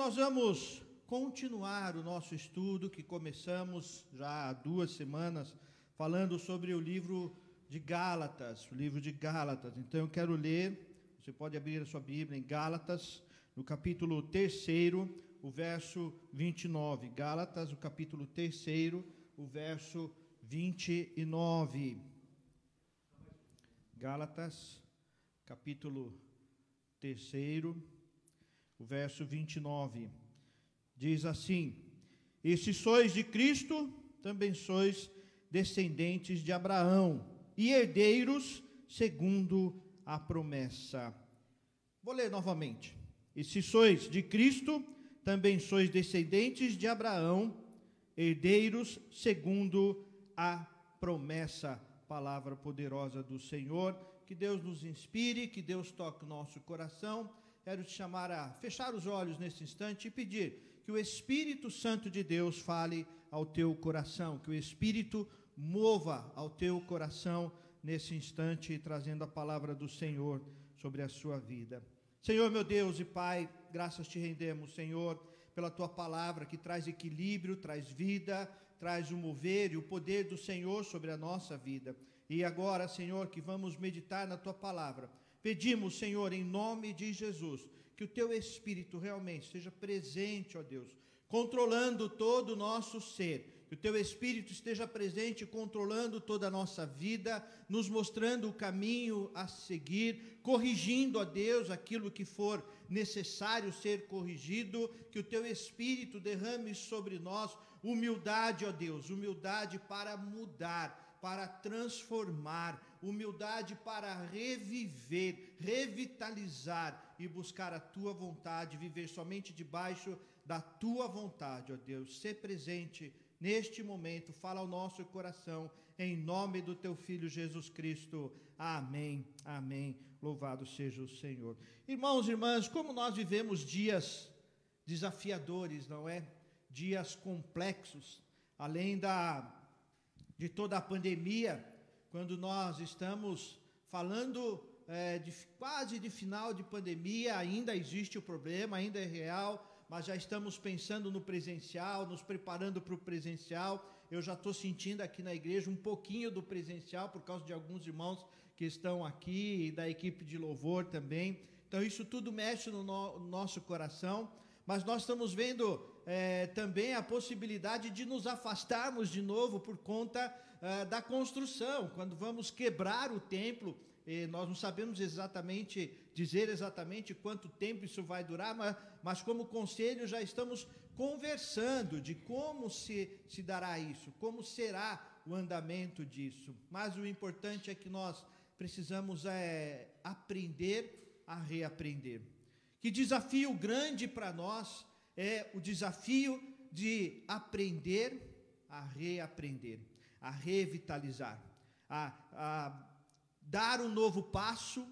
nós vamos continuar o nosso estudo que começamos já há duas semanas, falando sobre o livro de Gálatas, o livro de Gálatas. Então eu quero ler, você pode abrir a sua Bíblia em Gálatas, no capítulo 3, o verso 29. Gálatas, o capítulo 3, o verso 29. Gálatas, capítulo 3, o verso 29. Diz assim: E se sois de Cristo, também sois descendentes de Abraão e herdeiros segundo a promessa. Vou ler novamente. E se sois de Cristo, também sois descendentes de Abraão, herdeiros segundo a promessa. Palavra poderosa do Senhor. Que Deus nos inspire, que Deus toque nosso coração quero te chamar a fechar os olhos nesse instante e pedir que o Espírito Santo de Deus fale ao teu coração, que o Espírito mova ao teu coração nesse instante, trazendo a palavra do Senhor sobre a sua vida. Senhor, meu Deus e Pai, graças te rendemos, Senhor, pela tua palavra que traz equilíbrio, traz vida, traz o mover e o poder do Senhor sobre a nossa vida. E agora, Senhor, que vamos meditar na tua palavra Pedimos, Senhor, em nome de Jesus, que o teu Espírito realmente esteja presente, ó Deus, controlando todo o nosso ser, que o teu Espírito esteja presente, controlando toda a nossa vida, nos mostrando o caminho a seguir, corrigindo, ó Deus, aquilo que for necessário ser corrigido, que o teu Espírito derrame sobre nós humildade, ó Deus, humildade para mudar, para transformar, humildade para reviver, revitalizar e buscar a tua vontade, viver somente debaixo da tua vontade, ó Deus. Ser presente neste momento, fala ao nosso coração, em nome do teu filho Jesus Cristo. Amém. Amém. Louvado seja o Senhor. Irmãos e irmãs, como nós vivemos dias desafiadores, não é? Dias complexos, além da de toda a pandemia, quando nós estamos falando é, de quase de final de pandemia, ainda existe o problema, ainda é real, mas já estamos pensando no presencial, nos preparando para o presencial. Eu já estou sentindo aqui na igreja um pouquinho do presencial por causa de alguns irmãos que estão aqui e da equipe de louvor também. Então isso tudo mexe no, no nosso coração, mas nós estamos vendo é, também a possibilidade de nos afastarmos de novo por conta ah, da construção, quando vamos quebrar o templo, nós não sabemos exatamente dizer exatamente quanto tempo isso vai durar, mas, mas como conselho já estamos conversando de como se, se dará isso, como será o andamento disso. Mas o importante é que nós precisamos é, aprender a reaprender. Que desafio grande para nós é o desafio de aprender a reaprender a revitalizar, a, a dar um novo passo,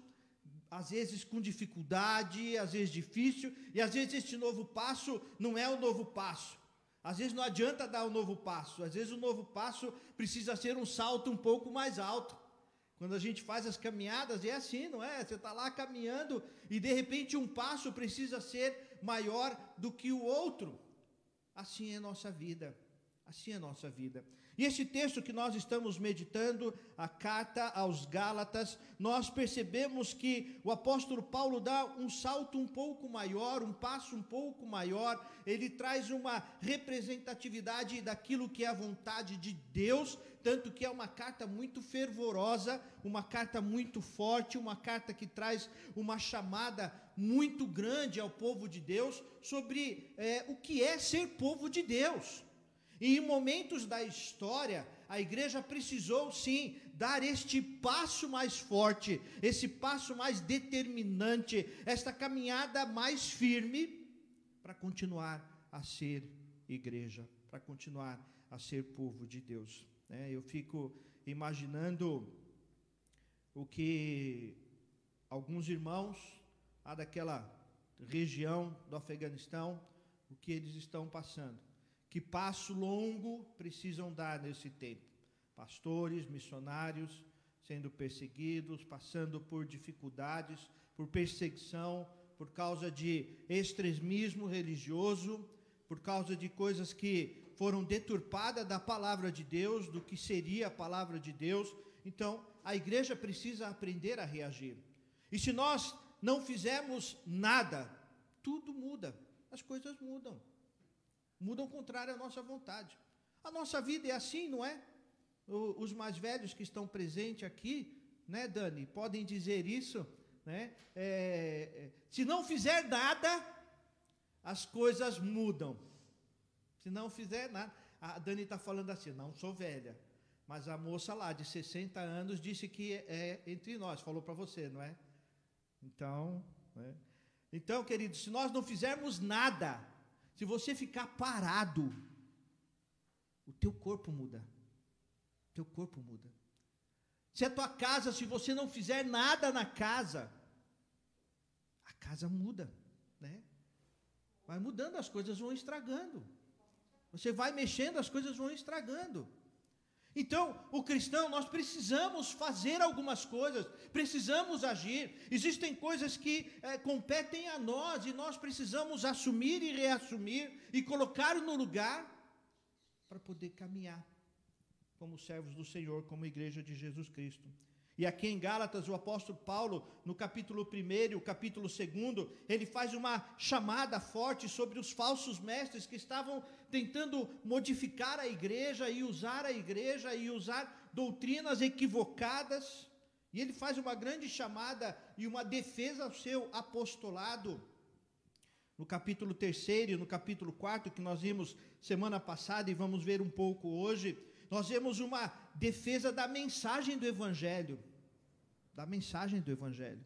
às vezes com dificuldade, às vezes difícil, e às vezes este novo passo não é o novo passo. Às vezes não adianta dar um novo passo, às vezes o novo passo precisa ser um salto um pouco mais alto. Quando a gente faz as caminhadas, é assim, não é? Você está lá caminhando e de repente um passo precisa ser maior do que o outro. Assim é nossa vida. Assim é nossa vida. E esse texto que nós estamos meditando, a carta aos Gálatas, nós percebemos que o apóstolo Paulo dá um salto um pouco maior, um passo um pouco maior, ele traz uma representatividade daquilo que é a vontade de Deus, tanto que é uma carta muito fervorosa, uma carta muito forte, uma carta que traz uma chamada muito grande ao povo de Deus sobre é, o que é ser povo de Deus. E em momentos da história, a igreja precisou sim dar este passo mais forte, esse passo mais determinante, esta caminhada mais firme para continuar a ser igreja, para continuar a ser povo de Deus. É, eu fico imaginando o que alguns irmãos lá daquela região do Afeganistão, o que eles estão passando que passo longo precisam dar nesse tempo. Pastores, missionários sendo perseguidos, passando por dificuldades, por perseguição, por causa de extremismo religioso, por causa de coisas que foram deturpadas da palavra de Deus, do que seria a palavra de Deus. Então, a igreja precisa aprender a reagir. E se nós não fizermos nada, tudo muda, as coisas mudam. Mudam contrário à nossa vontade. A nossa vida é assim, não é? Os mais velhos que estão presentes aqui, né, Dani, podem dizer isso, né? É, é, se não fizer nada, as coisas mudam. Se não fizer nada, a Dani está falando assim, não sou velha, mas a moça lá de 60 anos disse que é entre nós, falou para você, não é? Então, né? então, querido, se nós não fizermos nada, se você ficar parado, o teu corpo muda. O teu corpo muda. Se a tua casa, se você não fizer nada na casa, a casa muda, né? Vai mudando, as coisas vão estragando. Você vai mexendo, as coisas vão estragando. Então, o cristão, nós precisamos fazer algumas coisas, precisamos agir. Existem coisas que é, competem a nós e nós precisamos assumir e reassumir e colocar no lugar para poder caminhar como servos do Senhor, como igreja de Jesus Cristo. E aqui em Gálatas, o apóstolo Paulo, no capítulo 1 e o capítulo 2, ele faz uma chamada forte sobre os falsos mestres que estavam tentando modificar a igreja e usar a igreja e usar doutrinas equivocadas. E ele faz uma grande chamada e uma defesa ao seu apostolado. No capítulo 3 e no capítulo 4, que nós vimos semana passada e vamos ver um pouco hoje, nós vemos uma defesa da mensagem do Evangelho da mensagem do Evangelho.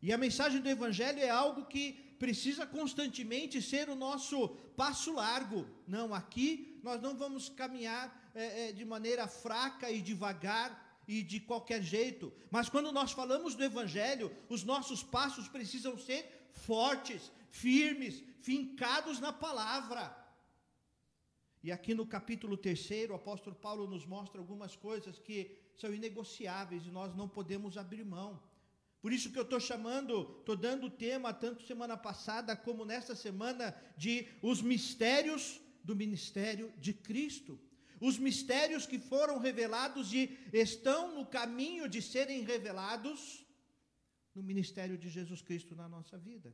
E a mensagem do Evangelho é algo que precisa constantemente ser o nosso passo largo. Não, aqui nós não vamos caminhar é, é, de maneira fraca e devagar e de qualquer jeito. Mas quando nós falamos do Evangelho, os nossos passos precisam ser fortes, firmes, fincados na palavra. E aqui no capítulo 3, o apóstolo Paulo nos mostra algumas coisas que são inegociáveis e nós não podemos abrir mão. Por isso que eu estou chamando, estou dando o tema, tanto semana passada como nesta semana, de os mistérios do ministério de Cristo. Os mistérios que foram revelados e estão no caminho de serem revelados no ministério de Jesus Cristo na nossa vida.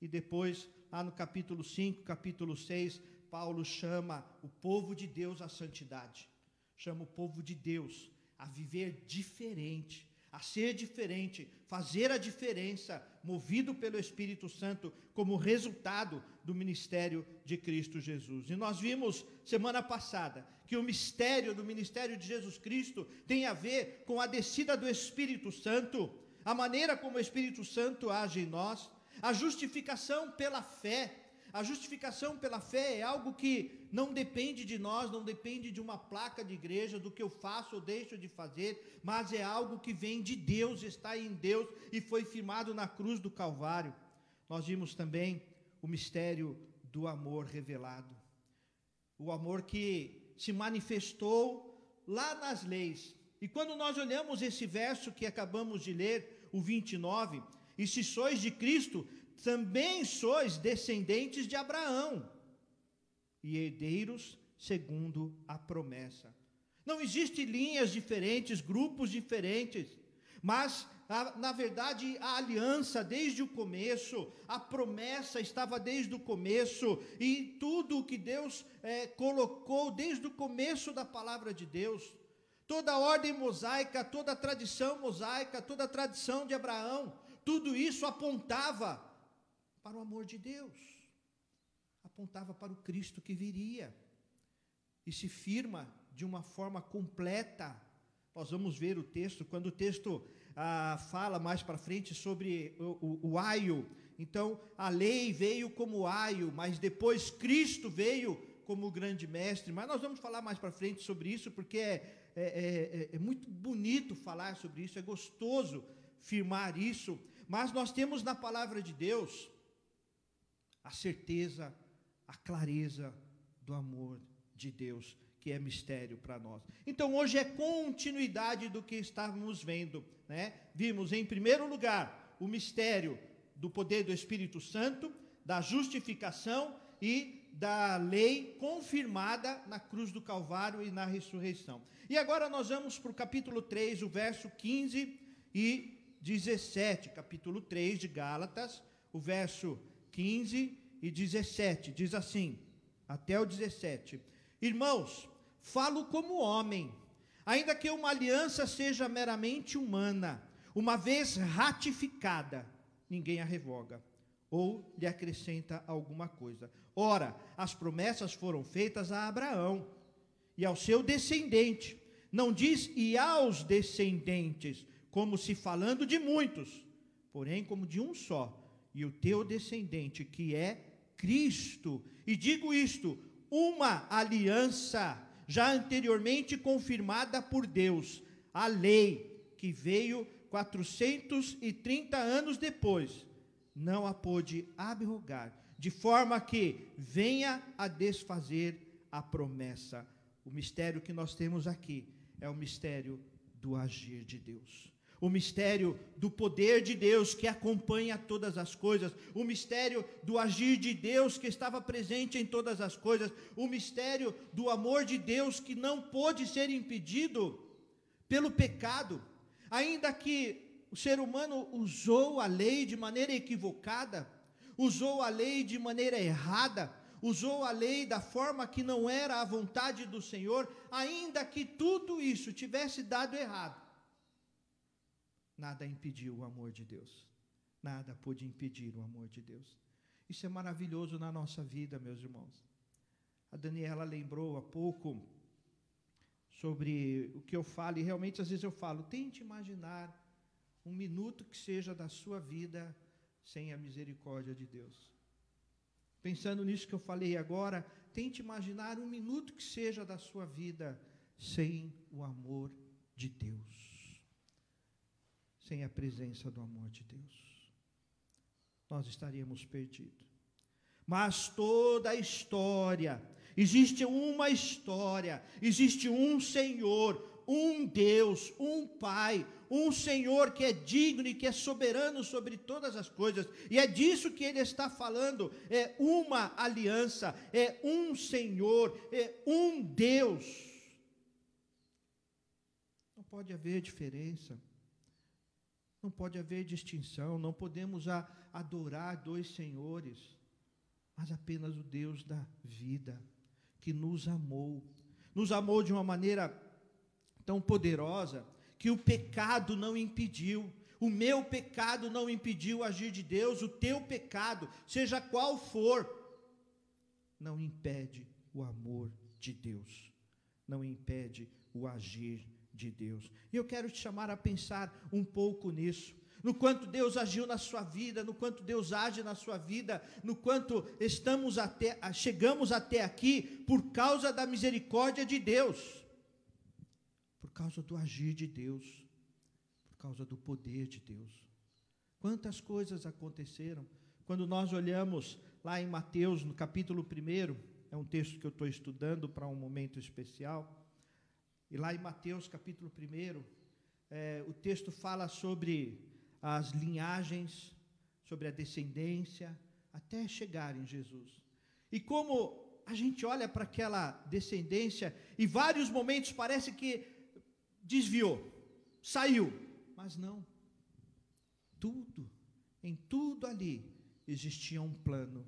E depois, lá no capítulo 5, capítulo 6, Paulo chama o povo de Deus à santidade, chama o povo de Deus a viver diferente, a ser diferente, fazer a diferença, movido pelo Espírito Santo, como resultado do ministério de Cristo Jesus. E nós vimos semana passada que o mistério do ministério de Jesus Cristo tem a ver com a descida do Espírito Santo, a maneira como o Espírito Santo age em nós, a justificação pela fé a justificação pela fé é algo que não depende de nós, não depende de uma placa de igreja, do que eu faço ou deixo de fazer, mas é algo que vem de Deus, está em Deus e foi firmado na cruz do Calvário. Nós vimos também o mistério do amor revelado. O amor que se manifestou lá nas leis. E quando nós olhamos esse verso que acabamos de ler, o 29, e se sois de Cristo, também sois descendentes de Abraão e herdeiros segundo a promessa. Não existem linhas diferentes, grupos diferentes, mas na verdade, a aliança desde o começo, a promessa estava desde o começo, e tudo o que Deus é, colocou desde o começo da palavra de Deus, toda a ordem mosaica, toda a tradição mosaica, toda a tradição de Abraão, tudo isso apontava para o amor de Deus, apontava para o Cristo que viria e se firma de uma forma completa. Nós vamos ver o texto, quando o texto ah, fala mais para frente sobre o, o, o aio, então a lei veio como aio, mas depois Cristo veio como grande mestre. Mas nós vamos falar mais para frente sobre isso, porque é, é, é, é muito bonito falar sobre isso, é gostoso firmar isso. Mas nós temos na palavra de Deus a certeza, a clareza do amor de Deus, que é mistério para nós. Então hoje é continuidade do que estávamos vendo, né? Vimos em primeiro lugar o mistério do poder do Espírito Santo, da justificação e da lei confirmada na cruz do Calvário e na ressurreição. E agora nós vamos para o capítulo 3, o verso 15 e 17. Capítulo 3 de Gálatas, o verso 15 e 17. Diz assim, até o 17: Irmãos, falo como homem, ainda que uma aliança seja meramente humana, uma vez ratificada, ninguém a revoga ou lhe acrescenta alguma coisa. Ora, as promessas foram feitas a Abraão e ao seu descendente. Não diz e aos descendentes, como se falando de muitos, porém como de um só, e o teu descendente, que é Cristo. E digo isto: uma aliança já anteriormente confirmada por Deus, a lei que veio 430 anos depois não a pôde abrogar, de forma que venha a desfazer a promessa. O mistério que nós temos aqui é o mistério do agir de Deus. O mistério do poder de Deus que acompanha todas as coisas, o mistério do agir de Deus que estava presente em todas as coisas, o mistério do amor de Deus que não pôde ser impedido pelo pecado, ainda que o ser humano usou a lei de maneira equivocada, usou a lei de maneira errada, usou a lei da forma que não era a vontade do Senhor, ainda que tudo isso tivesse dado errado. Nada impediu o amor de Deus. Nada pôde impedir o amor de Deus. Isso é maravilhoso na nossa vida, meus irmãos. A Daniela lembrou há pouco sobre o que eu falo, e realmente às vezes eu falo, tente imaginar um minuto que seja da sua vida sem a misericórdia de Deus. Pensando nisso que eu falei agora, tente imaginar um minuto que seja da sua vida sem o amor de Deus, sem a presença do amor de Deus. Nós estaríamos perdidos. Mas toda a história, existe uma história, existe um Senhor, um Deus, um Pai, um Senhor que é digno e que é soberano sobre todas as coisas. E é disso que ele está falando. É uma aliança, é um Senhor, é um Deus. Não pode haver diferença. Não pode haver distinção, não podemos adorar dois senhores, mas apenas o Deus da vida, que nos amou, nos amou de uma maneira tão poderosa que o pecado não impediu. O meu pecado não impediu agir de Deus, o teu pecado, seja qual for, não impede o amor de Deus, não impede o agir de Deus. E eu quero te chamar a pensar um pouco nisso. No quanto Deus agiu na sua vida, no quanto Deus age na sua vida, no quanto estamos até chegamos até aqui por causa da misericórdia de Deus causa do agir de Deus, por causa do poder de Deus. Quantas coisas aconteceram quando nós olhamos lá em Mateus, no capítulo 1, é um texto que eu estou estudando para um momento especial, e lá em Mateus, capítulo 1, é, o texto fala sobre as linhagens, sobre a descendência, até chegar em Jesus. E como a gente olha para aquela descendência, e vários momentos parece que desviou, saiu, mas não. Tudo, em tudo ali, existia um plano,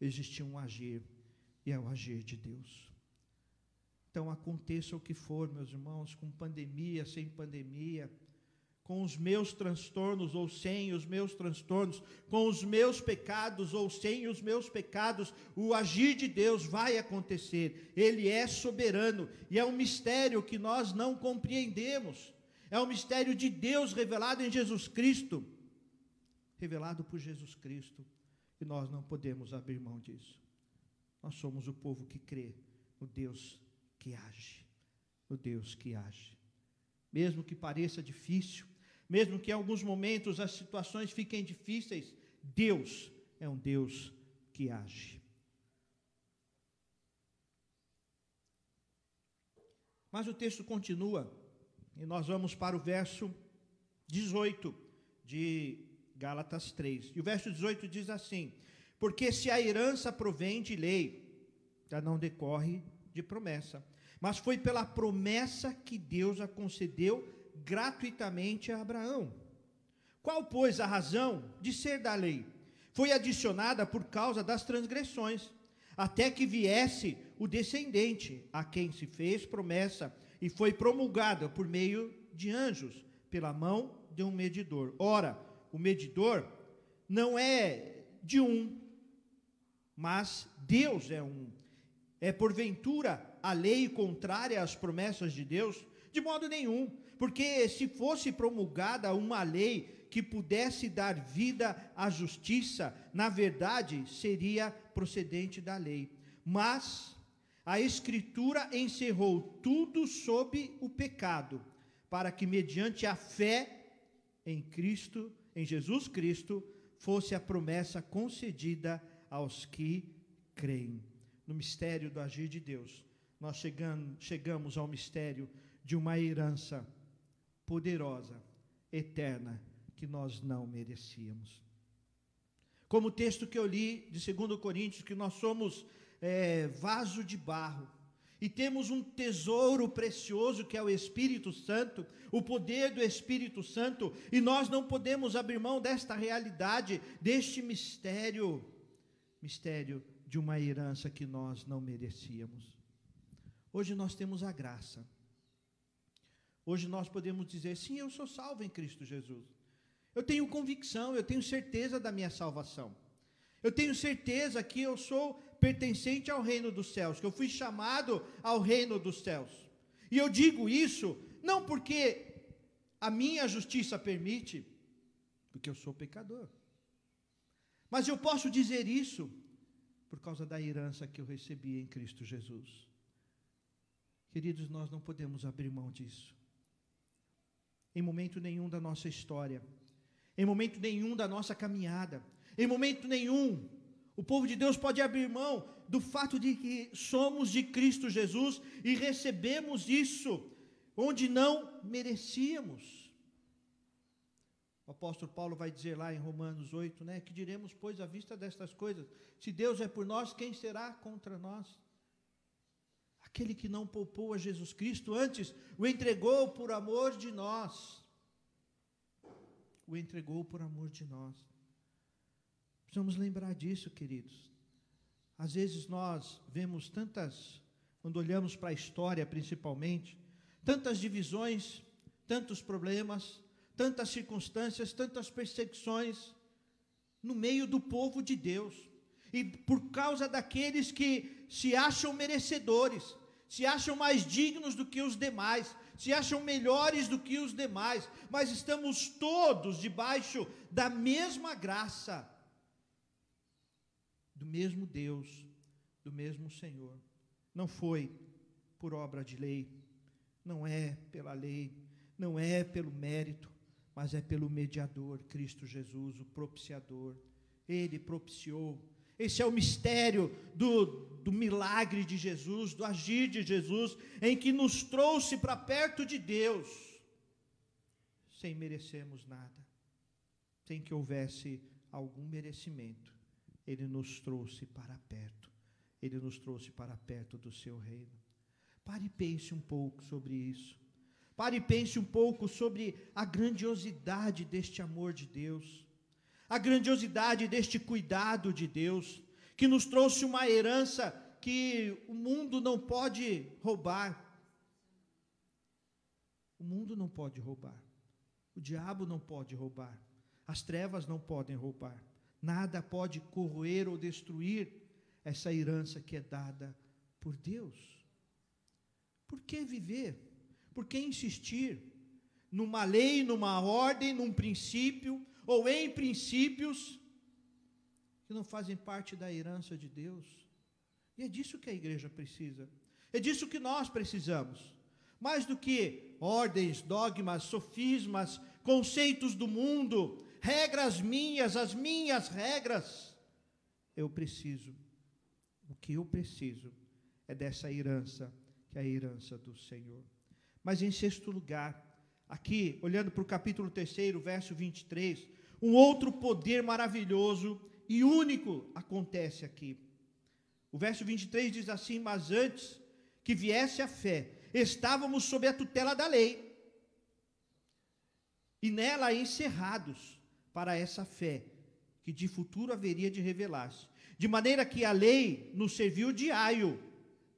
existia um agir, e é o agir de Deus. Então, aconteça o que for, meus irmãos, com pandemia, sem pandemia, com os meus transtornos ou sem os meus transtornos, com os meus pecados ou sem os meus pecados, o agir de Deus vai acontecer. Ele é soberano e é um mistério que nós não compreendemos. É um mistério de Deus revelado em Jesus Cristo, revelado por Jesus Cristo, e nós não podemos abrir mão disso. Nós somos o povo que crê no Deus que age, no Deus que age. Mesmo que pareça difícil, mesmo que em alguns momentos as situações fiquem difíceis, Deus é um Deus que age. Mas o texto continua, e nós vamos para o verso 18 de Gálatas 3. E o verso 18 diz assim: Porque se a herança provém de lei, já não decorre de promessa, mas foi pela promessa que Deus a concedeu gratuitamente a Abraão. Qual, pois, a razão de ser da lei? Foi adicionada por causa das transgressões, até que viesse o descendente, a quem se fez promessa, e foi promulgada por meio de anjos, pela mão de um medidor. Ora, o medidor não é de um, mas Deus é um. É porventura a lei contrária às promessas de Deus? De modo nenhum, porque se fosse promulgada uma lei que pudesse dar vida à justiça, na verdade seria procedente da lei. Mas a Escritura encerrou tudo sob o pecado, para que mediante a fé em Cristo, em Jesus Cristo, fosse a promessa concedida aos que creem. No mistério do agir de Deus, nós chegamos, ao mistério de uma herança poderosa, eterna, que nós não merecíamos. Como o texto que eu li de 2 Coríntios, que nós somos é, vaso de barro, e temos um tesouro precioso que é o Espírito Santo, o poder do Espírito Santo, e nós não podemos abrir mão desta realidade, deste mistério, mistério de uma herança que nós não merecíamos. Hoje nós temos a graça. Hoje nós podemos dizer: sim, eu sou salvo em Cristo Jesus. Eu tenho convicção, eu tenho certeza da minha salvação. Eu tenho certeza que eu sou pertencente ao reino dos céus, que eu fui chamado ao reino dos céus. E eu digo isso não porque a minha justiça permite, porque eu sou pecador. Mas eu posso dizer isso por causa da herança que eu recebi em Cristo Jesus. Queridos, nós não podemos abrir mão disso. Em momento nenhum da nossa história em momento nenhum da nossa caminhada, em momento nenhum, o povo de Deus pode abrir mão do fato de que somos de Cristo Jesus e recebemos isso onde não merecíamos. O apóstolo Paulo vai dizer lá em Romanos 8, né, que diremos, pois, à vista destas coisas, se Deus é por nós, quem será contra nós? Aquele que não poupou a Jesus Cristo, antes o entregou por amor de nós o entregou por amor de nós. Precisamos lembrar disso, queridos. Às vezes nós vemos tantas, quando olhamos para a história principalmente, tantas divisões, tantos problemas, tantas circunstâncias, tantas perseguições no meio do povo de Deus. E por causa daqueles que se acham merecedores, se acham mais dignos do que os demais, se acham melhores do que os demais, mas estamos todos debaixo da mesma graça, do mesmo Deus, do mesmo Senhor. Não foi por obra de lei, não é pela lei, não é pelo mérito, mas é pelo mediador, Cristo Jesus, o propiciador. Ele propiciou esse é o mistério do, do milagre de Jesus, do agir de Jesus, em que nos trouxe para perto de Deus, sem merecermos nada, sem que houvesse algum merecimento. Ele nos trouxe para perto, ele nos trouxe para perto do seu reino. Pare e pense um pouco sobre isso. Pare e pense um pouco sobre a grandiosidade deste amor de Deus a grandiosidade deste cuidado de Deus, que nos trouxe uma herança que o mundo não pode roubar. O mundo não pode roubar. O diabo não pode roubar. As trevas não podem roubar. Nada pode corroer ou destruir essa herança que é dada por Deus. Por que viver? Por que insistir numa lei, numa ordem, num princípio ou em princípios que não fazem parte da herança de Deus. E é disso que a igreja precisa. É disso que nós precisamos. Mais do que ordens, dogmas, sofismas, conceitos do mundo, regras minhas, as minhas regras. Eu preciso. O que eu preciso é dessa herança, que é a herança do Senhor. Mas em sexto lugar, aqui, olhando para o capítulo 3, verso 23, um outro poder maravilhoso e único acontece aqui. O verso 23 diz assim: Mas antes que viesse a fé, estávamos sob a tutela da lei, e nela encerrados para essa fé, que de futuro haveria de revelar-se. De maneira que a lei nos serviu de aio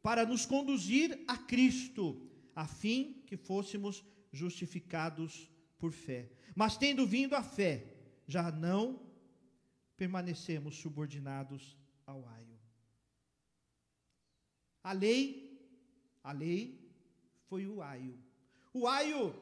para nos conduzir a Cristo, a fim que fôssemos justificados por fé. Mas tendo vindo a fé, já não permanecemos subordinados ao aio. A lei, a lei foi o aio. O aio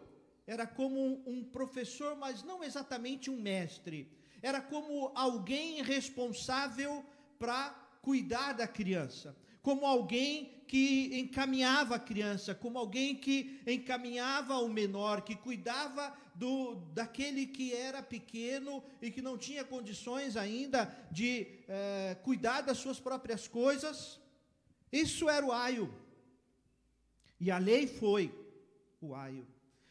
era como um professor, mas não exatamente um mestre. Era como alguém responsável para cuidar da criança, como alguém que encaminhava a criança, como alguém que encaminhava o menor, que cuidava do daquele que era pequeno e que não tinha condições ainda de eh, cuidar das suas próprias coisas. Isso era o aio. E a lei foi o aio.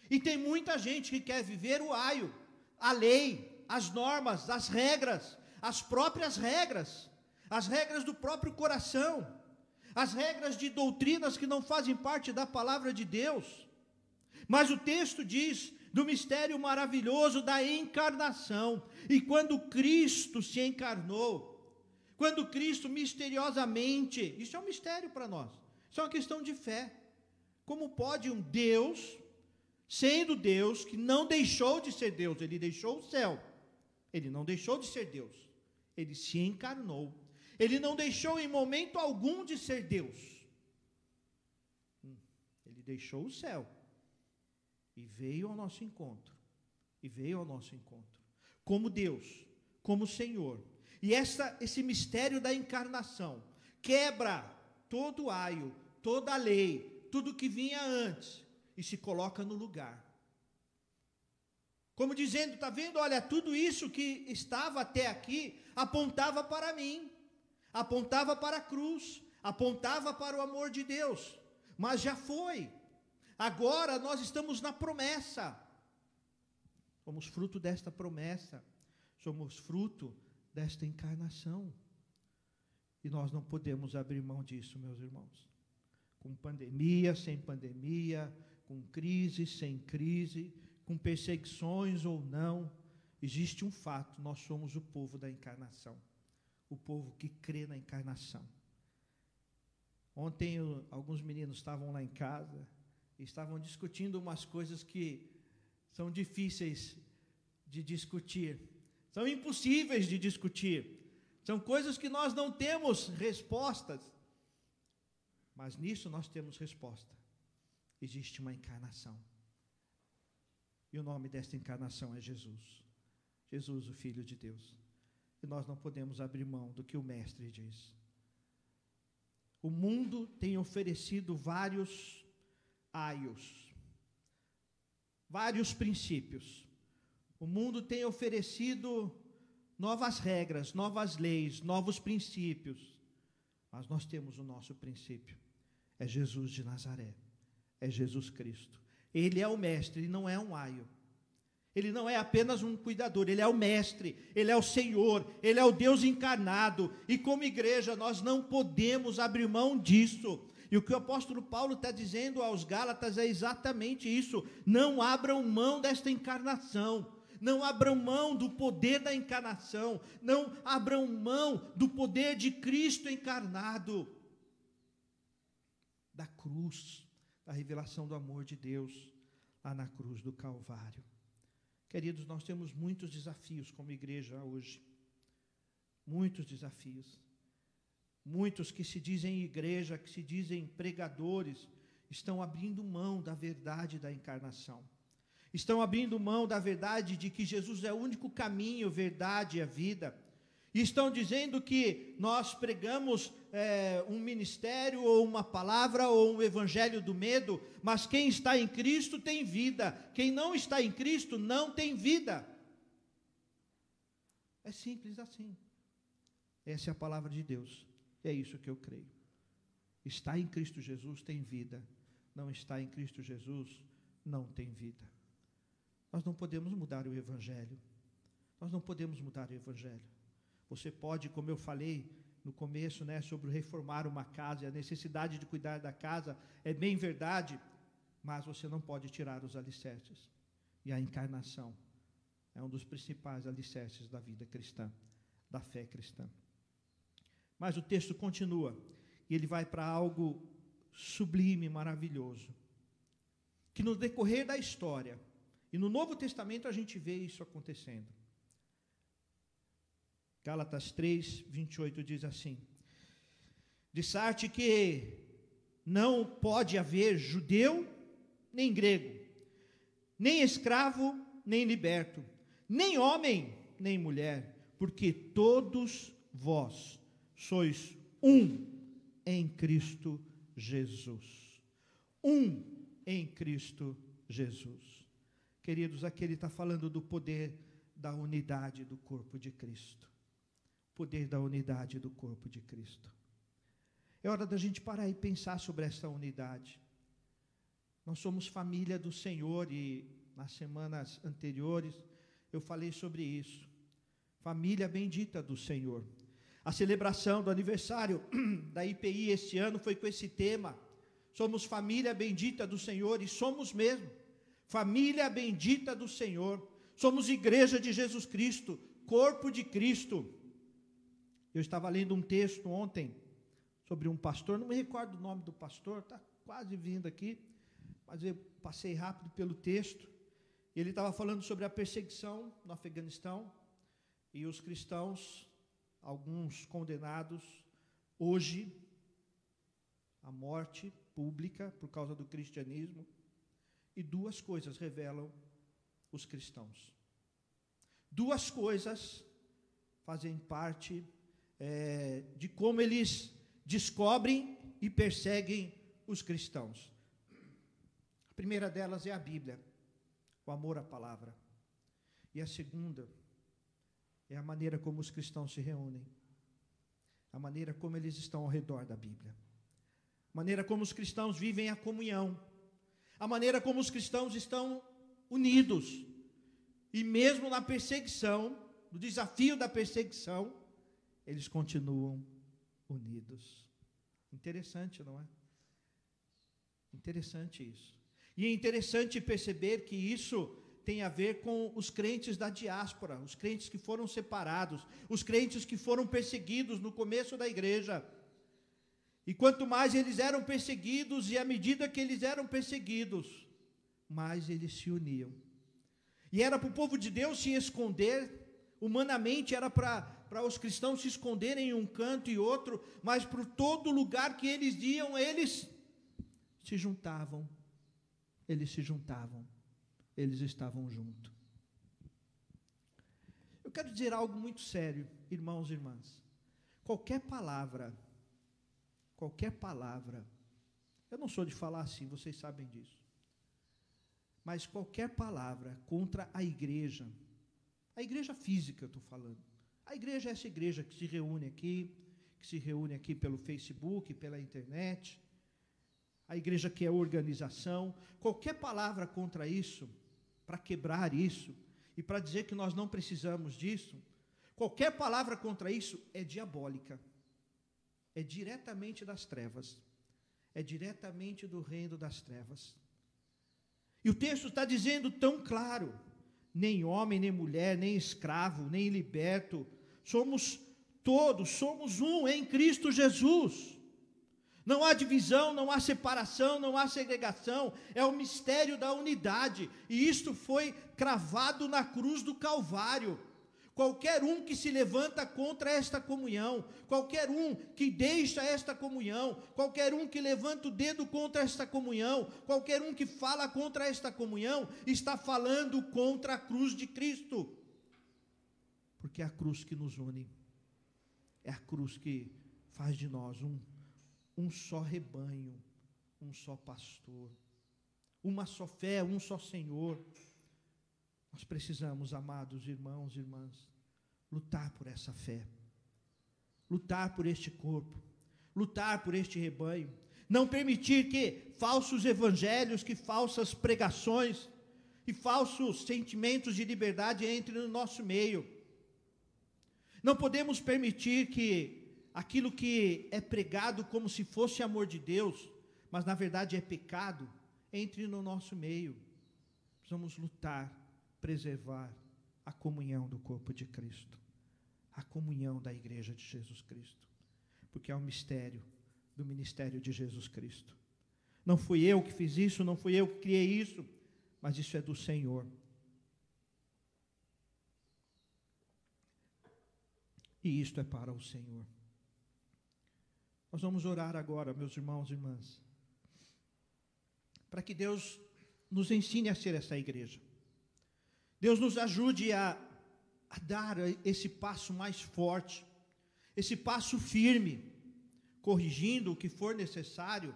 E tem muita gente que quer viver o aio, a lei, as normas, as regras, as próprias regras, as regras do próprio coração as regras de doutrinas que não fazem parte da palavra de Deus. Mas o texto diz do mistério maravilhoso da encarnação. E quando Cristo se encarnou, quando Cristo misteriosamente, isso é um mistério para nós, isso é uma questão de fé. Como pode um Deus, sendo Deus, que não deixou de ser Deus, ele deixou o céu, ele não deixou de ser Deus, ele se encarnou ele não deixou em momento algum de ser Deus. Hum, ele deixou o céu e veio ao nosso encontro. E veio ao nosso encontro. Como Deus, como Senhor. E essa, esse mistério da encarnação quebra todo aio, toda lei, tudo que vinha antes e se coloca no lugar. Como dizendo, está vendo? Olha, tudo isso que estava até aqui apontava para mim apontava para a cruz, apontava para o amor de Deus, mas já foi. Agora nós estamos na promessa. Somos fruto desta promessa, somos fruto desta encarnação. E nós não podemos abrir mão disso, meus irmãos. Com pandemia, sem pandemia, com crise, sem crise, com perseguições ou não, existe um fato: nós somos o povo da encarnação o povo que crê na encarnação. Ontem alguns meninos estavam lá em casa e estavam discutindo umas coisas que são difíceis de discutir, são impossíveis de discutir, são coisas que nós não temos respostas, mas nisso nós temos resposta. Existe uma encarnação. E o nome desta encarnação é Jesus. Jesus, o Filho de Deus. E nós não podemos abrir mão do que o Mestre diz. O mundo tem oferecido vários aios, vários princípios. O mundo tem oferecido novas regras, novas leis, novos princípios. Mas nós temos o nosso princípio. É Jesus de Nazaré. É Jesus Cristo. Ele é o mestre, não é um aio. Ele não é apenas um cuidador, ele é o mestre, ele é o Senhor, ele é o Deus encarnado. E como igreja, nós não podemos abrir mão disso. E o que o apóstolo Paulo está dizendo aos Gálatas é exatamente isso: não abram mão desta encarnação. Não abram mão do poder da encarnação, não abram mão do poder de Cristo encarnado, da cruz, da revelação do amor de Deus lá na cruz do Calvário. Queridos, nós temos muitos desafios como igreja hoje. Muitos desafios. Muitos que se dizem igreja, que se dizem pregadores, estão abrindo mão da verdade da encarnação. Estão abrindo mão da verdade de que Jesus é o único caminho, verdade e a vida estão dizendo que nós pregamos é, um ministério, ou uma palavra, ou um evangelho do medo, mas quem está em Cristo tem vida, quem não está em Cristo não tem vida. É simples assim. Essa é a palavra de Deus. É isso que eu creio. Está em Cristo Jesus tem vida, não está em Cristo Jesus não tem vida. Nós não podemos mudar o evangelho. Nós não podemos mudar o Evangelho. Você pode, como eu falei no começo, né, sobre reformar uma casa e a necessidade de cuidar da casa, é bem verdade, mas você não pode tirar os alicerces. E a encarnação é um dos principais alicerces da vida cristã, da fé cristã. Mas o texto continua, e ele vai para algo sublime, maravilhoso, que no decorrer da história, e no Novo Testamento a gente vê isso acontecendo. Gálatas 3, 28 diz assim: De sorte que não pode haver judeu nem grego, nem escravo nem liberto, nem homem nem mulher, porque todos vós sois um em Cristo Jesus. Um em Cristo Jesus. Queridos, aqui ele está falando do poder da unidade do corpo de Cristo. Poder da unidade do corpo de Cristo. É hora da gente parar e pensar sobre essa unidade. Nós somos família do Senhor e nas semanas anteriores eu falei sobre isso. Família bendita do Senhor. A celebração do aniversário da IPI este ano foi com esse tema. Somos família bendita do Senhor e somos mesmo. Família bendita do Senhor. Somos igreja de Jesus Cristo, corpo de Cristo. Eu estava lendo um texto ontem sobre um pastor, não me recordo o nome do pastor, está quase vindo aqui, mas eu passei rápido pelo texto. Ele estava falando sobre a perseguição no Afeganistão e os cristãos alguns condenados hoje à morte pública por causa do cristianismo. E duas coisas revelam os cristãos. Duas coisas fazem parte é, de como eles descobrem e perseguem os cristãos. A primeira delas é a Bíblia, o amor à palavra. E a segunda é a maneira como os cristãos se reúnem, a maneira como eles estão ao redor da Bíblia, a maneira como os cristãos vivem a comunhão, a maneira como os cristãos estão unidos, e mesmo na perseguição, no desafio da perseguição, eles continuam unidos. Interessante, não é? Interessante isso. E é interessante perceber que isso tem a ver com os crentes da diáspora, os crentes que foram separados, os crentes que foram perseguidos no começo da igreja. E quanto mais eles eram perseguidos, e à medida que eles eram perseguidos, mais eles se uniam. E era para o povo de Deus se esconder, humanamente era para, para os cristãos se esconderem em um canto e outro, mas por todo lugar que eles iam, eles se juntavam. Eles se juntavam eles estavam juntos. Eu quero dizer algo muito sério, irmãos e irmãs. Qualquer palavra, qualquer palavra, eu não sou de falar assim, vocês sabem disso. Mas qualquer palavra contra a igreja, a igreja física eu estou falando, a igreja é essa igreja que se reúne aqui, que se reúne aqui pelo Facebook, pela internet, a igreja que é organização, qualquer palavra contra isso, para quebrar isso e para dizer que nós não precisamos disso, qualquer palavra contra isso é diabólica, é diretamente das trevas, é diretamente do reino das trevas. E o texto está dizendo tão claro: nem homem, nem mulher, nem escravo, nem liberto, somos todos, somos um em Cristo Jesus. Não há divisão, não há separação, não há segregação, é o mistério da unidade, e isto foi cravado na cruz do Calvário. Qualquer um que se levanta contra esta comunhão, qualquer um que deixa esta comunhão, qualquer um que levanta o dedo contra esta comunhão, qualquer um que fala contra esta comunhão, está falando contra a cruz de Cristo. Porque é a cruz que nos une, é a cruz que faz de nós um um só rebanho, um só pastor, uma só fé, um só Senhor. Nós precisamos, amados irmãos e irmãs, lutar por essa fé, lutar por este corpo, lutar por este rebanho, não permitir que falsos evangelhos, que falsas pregações e falsos sentimentos de liberdade entrem no nosso meio. Não podemos permitir que aquilo que é pregado como se fosse amor de Deus, mas na verdade é pecado, entre no nosso meio. Precisamos lutar, preservar a comunhão do corpo de Cristo, a comunhão da igreja de Jesus Cristo, porque é o mistério do ministério de Jesus Cristo. Não fui eu que fiz isso, não fui eu que criei isso, mas isso é do Senhor. E isto é para o Senhor. Nós vamos orar agora, meus irmãos e irmãs, para que Deus nos ensine a ser essa igreja. Deus nos ajude a, a dar esse passo mais forte, esse passo firme, corrigindo o que for necessário,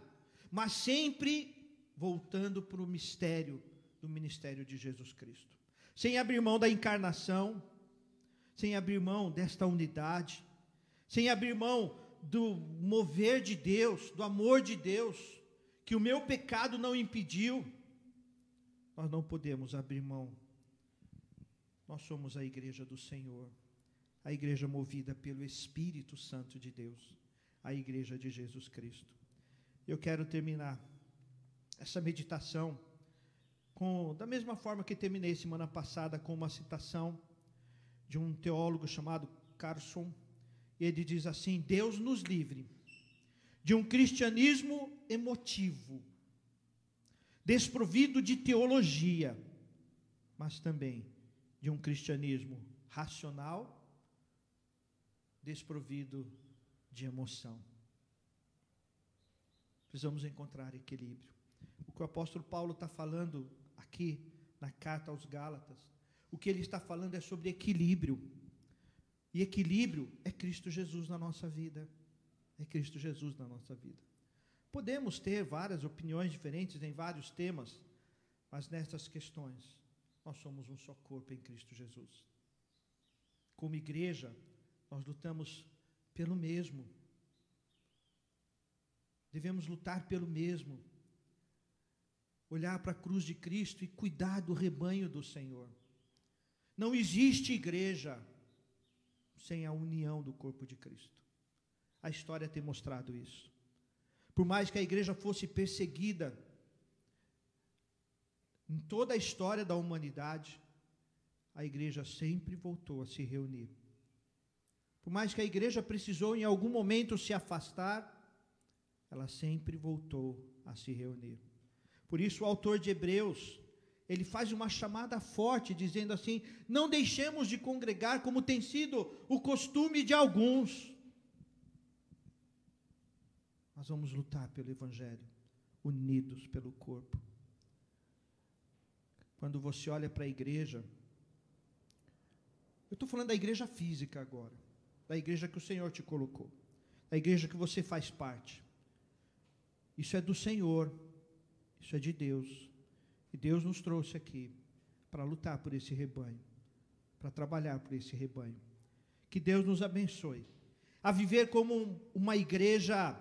mas sempre voltando para o mistério do ministério de Jesus Cristo. Sem abrir mão da encarnação, sem abrir mão desta unidade, sem abrir mão do mover de Deus, do amor de Deus, que o meu pecado não impediu, nós não podemos abrir mão. Nós somos a igreja do Senhor, a igreja movida pelo Espírito Santo de Deus, a igreja de Jesus Cristo. Eu quero terminar essa meditação com, da mesma forma que terminei semana passada com uma citação de um teólogo chamado Carson. Ele diz assim: Deus nos livre de um cristianismo emotivo, desprovido de teologia, mas também de um cristianismo racional, desprovido de emoção. Precisamos encontrar equilíbrio. O que o apóstolo Paulo está falando aqui na carta aos Gálatas, o que ele está falando é sobre equilíbrio. E equilíbrio é Cristo Jesus na nossa vida. É Cristo Jesus na nossa vida. Podemos ter várias opiniões diferentes em vários temas, mas nessas questões, nós somos um só corpo em Cristo Jesus. Como igreja, nós lutamos pelo mesmo. Devemos lutar pelo mesmo olhar para a cruz de Cristo e cuidar do rebanho do Senhor. Não existe igreja sem a união do corpo de Cristo. A história tem mostrado isso. Por mais que a igreja fosse perseguida em toda a história da humanidade, a igreja sempre voltou a se reunir. Por mais que a igreja precisou em algum momento se afastar, ela sempre voltou a se reunir. Por isso o autor de Hebreus, ele faz uma chamada forte, dizendo assim: Não deixemos de congregar como tem sido o costume de alguns. Nós vamos lutar pelo Evangelho, unidos pelo corpo. Quando você olha para a igreja, eu estou falando da igreja física agora, da igreja que o Senhor te colocou, da igreja que você faz parte. Isso é do Senhor, isso é de Deus. E Deus nos trouxe aqui para lutar por esse rebanho, para trabalhar por esse rebanho. Que Deus nos abençoe a viver como uma igreja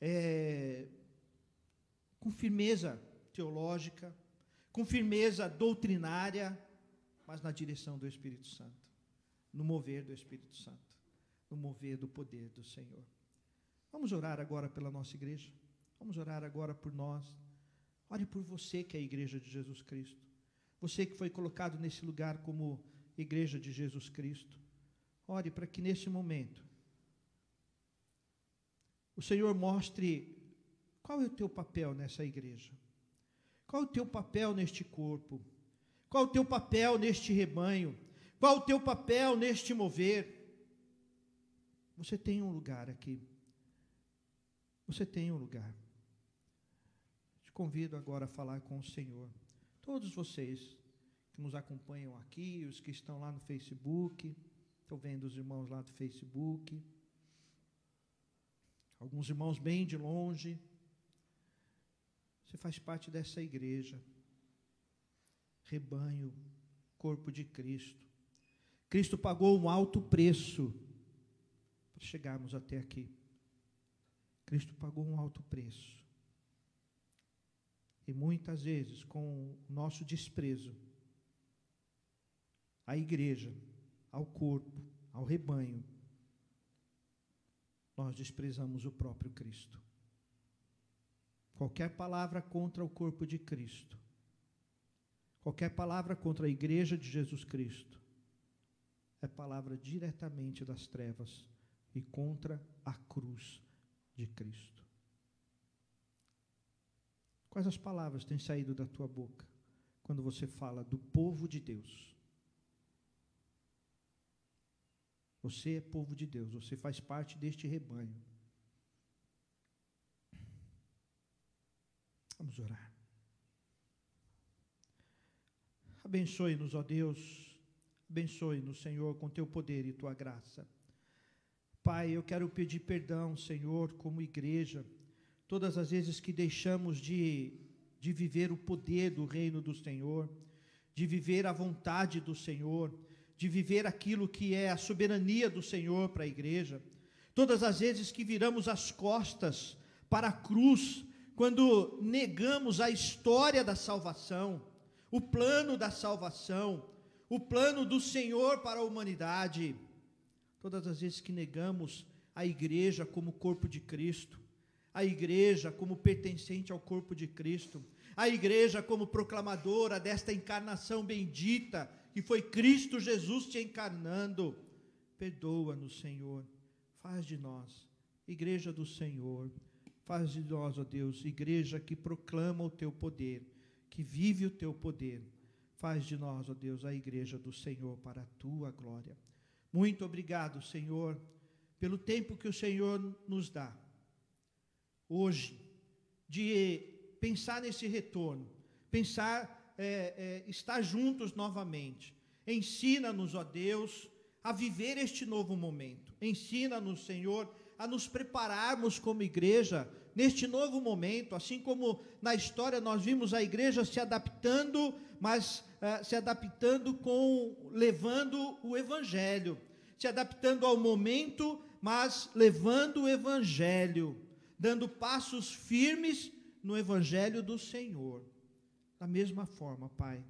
é, com firmeza teológica, com firmeza doutrinária, mas na direção do Espírito Santo, no mover do Espírito Santo, no mover do poder do Senhor. Vamos orar agora pela nossa igreja. Vamos orar agora por nós. Ore por você que é a igreja de Jesus Cristo. Você que foi colocado nesse lugar como igreja de Jesus Cristo. Ore para que nesse momento o Senhor mostre qual é o teu papel nessa igreja. Qual é o teu papel neste corpo? Qual é o teu papel neste rebanho? Qual é o teu papel neste mover? Você tem um lugar aqui. Você tem um lugar. Te convido agora a falar com o Senhor. Todos vocês que nos acompanham aqui, os que estão lá no Facebook, estou vendo os irmãos lá do Facebook, alguns irmãos bem de longe. Você faz parte dessa igreja, rebanho, corpo de Cristo. Cristo pagou um alto preço para chegarmos até aqui. Cristo pagou um alto preço. E muitas vezes, com o nosso desprezo, à igreja, ao corpo, ao rebanho, nós desprezamos o próprio Cristo. Qualquer palavra contra o corpo de Cristo, qualquer palavra contra a igreja de Jesus Cristo, é palavra diretamente das trevas e contra a cruz de Cristo. Quais as palavras têm saído da tua boca quando você fala do povo de Deus? Você é povo de Deus, você faz parte deste rebanho. Vamos orar. Abençoe-nos, ó Deus. Abençoe-nos, Senhor, com teu poder e tua graça. Pai, eu quero pedir perdão, Senhor, como igreja, todas as vezes que deixamos de, de viver o poder do reino do Senhor, de viver a vontade do Senhor, de viver aquilo que é a soberania do Senhor para a igreja. Todas as vezes que viramos as costas para a cruz, quando negamos a história da salvação, o plano da salvação, o plano do Senhor para a humanidade, todas as vezes que negamos a igreja como corpo de Cristo, a igreja como pertencente ao corpo de Cristo, a igreja como proclamadora desta encarnação bendita que foi Cristo Jesus te encarnando. Perdoa-nos, Senhor. Faz de nós, igreja do Senhor. Faz de nós, ó Deus, igreja que proclama o teu poder, que vive o teu poder. Faz de nós, ó Deus, a igreja do Senhor para a tua glória. Muito obrigado, Senhor, pelo tempo que o Senhor nos dá. Hoje, de pensar nesse retorno, pensar é, é, estar juntos novamente. Ensina-nos, ó Deus, a viver este novo momento. Ensina-nos, Senhor, a nos prepararmos como igreja neste novo momento, assim como na história nós vimos a igreja se adaptando, mas uh, se adaptando com levando o evangelho, se adaptando ao momento, mas levando o evangelho, dando passos firmes no evangelho do Senhor. Da mesma forma, Pai,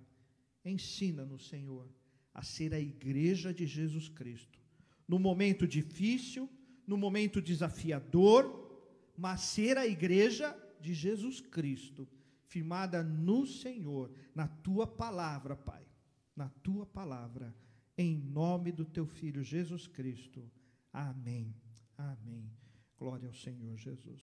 ensina-nos, Senhor, a ser a igreja de Jesus Cristo. No momento difícil, no momento desafiador, mas ser a igreja de Jesus Cristo, firmada no Senhor, na tua palavra, Pai, na tua palavra, em nome do teu filho Jesus Cristo. Amém. Amém. Glória ao Senhor Jesus.